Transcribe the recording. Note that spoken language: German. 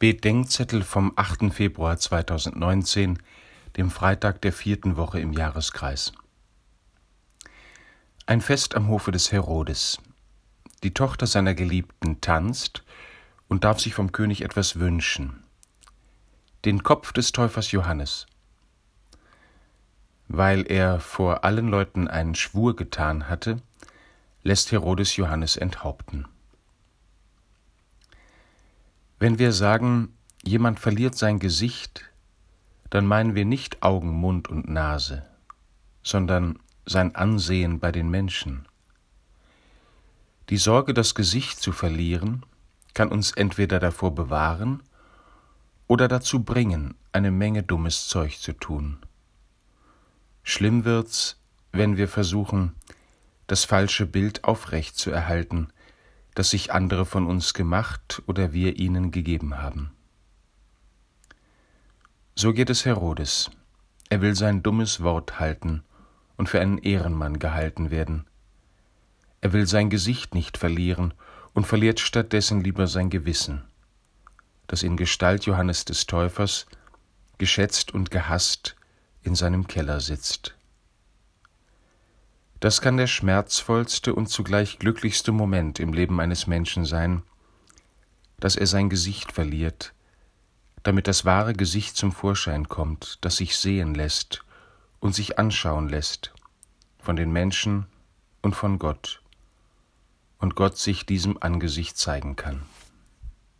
Bedenkzettel vom 8. Februar 2019, dem Freitag der vierten Woche im Jahreskreis. Ein Fest am Hofe des Herodes. Die Tochter seiner Geliebten tanzt und darf sich vom König etwas wünschen. Den Kopf des Täufers Johannes. Weil er vor allen Leuten einen Schwur getan hatte, lässt Herodes Johannes enthaupten. Wenn wir sagen, jemand verliert sein Gesicht, dann meinen wir nicht Augen, Mund und Nase, sondern sein Ansehen bei den Menschen. Die Sorge, das Gesicht zu verlieren, kann uns entweder davor bewahren oder dazu bringen, eine Menge dummes Zeug zu tun. Schlimm wird's, wenn wir versuchen, das falsche Bild aufrecht zu erhalten, das sich andere von uns gemacht oder wir ihnen gegeben haben. So geht es Herodes. Er will sein dummes Wort halten und für einen Ehrenmann gehalten werden. Er will sein Gesicht nicht verlieren und verliert stattdessen lieber sein Gewissen, das in Gestalt Johannes des Täufers, geschätzt und gehasst, in seinem Keller sitzt. Das kann der schmerzvollste und zugleich glücklichste Moment im Leben eines Menschen sein, dass er sein Gesicht verliert, damit das wahre Gesicht zum Vorschein kommt, das sich sehen lässt und sich anschauen lässt von den Menschen und von Gott, und Gott sich diesem Angesicht zeigen kann.